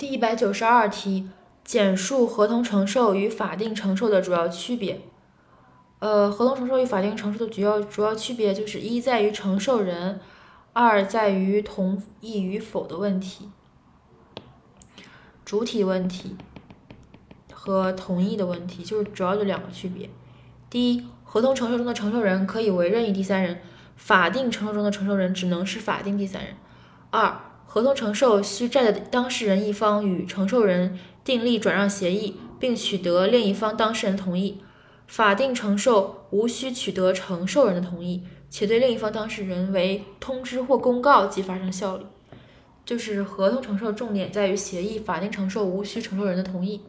第一百九十二题，简述合同承受与法定承受的主要区别。呃，合同承受与法定承受的主要主要区别就是一在于承受人，二在于同意与否的问题，主体问题和同意的问题，就是主要就两个区别。第一，合同承受中的承受人可以为任意第三人，法定承受中的承受人只能是法定第三人。二合同承受需债的当事人一方与承受人订立转让协议，并取得另一方当事人同意；法定承受无需取得承受人的同意，且对另一方当事人为通知或公告即发生效力。就是合同承受重点在于协议，法定承受无需承受人的同意。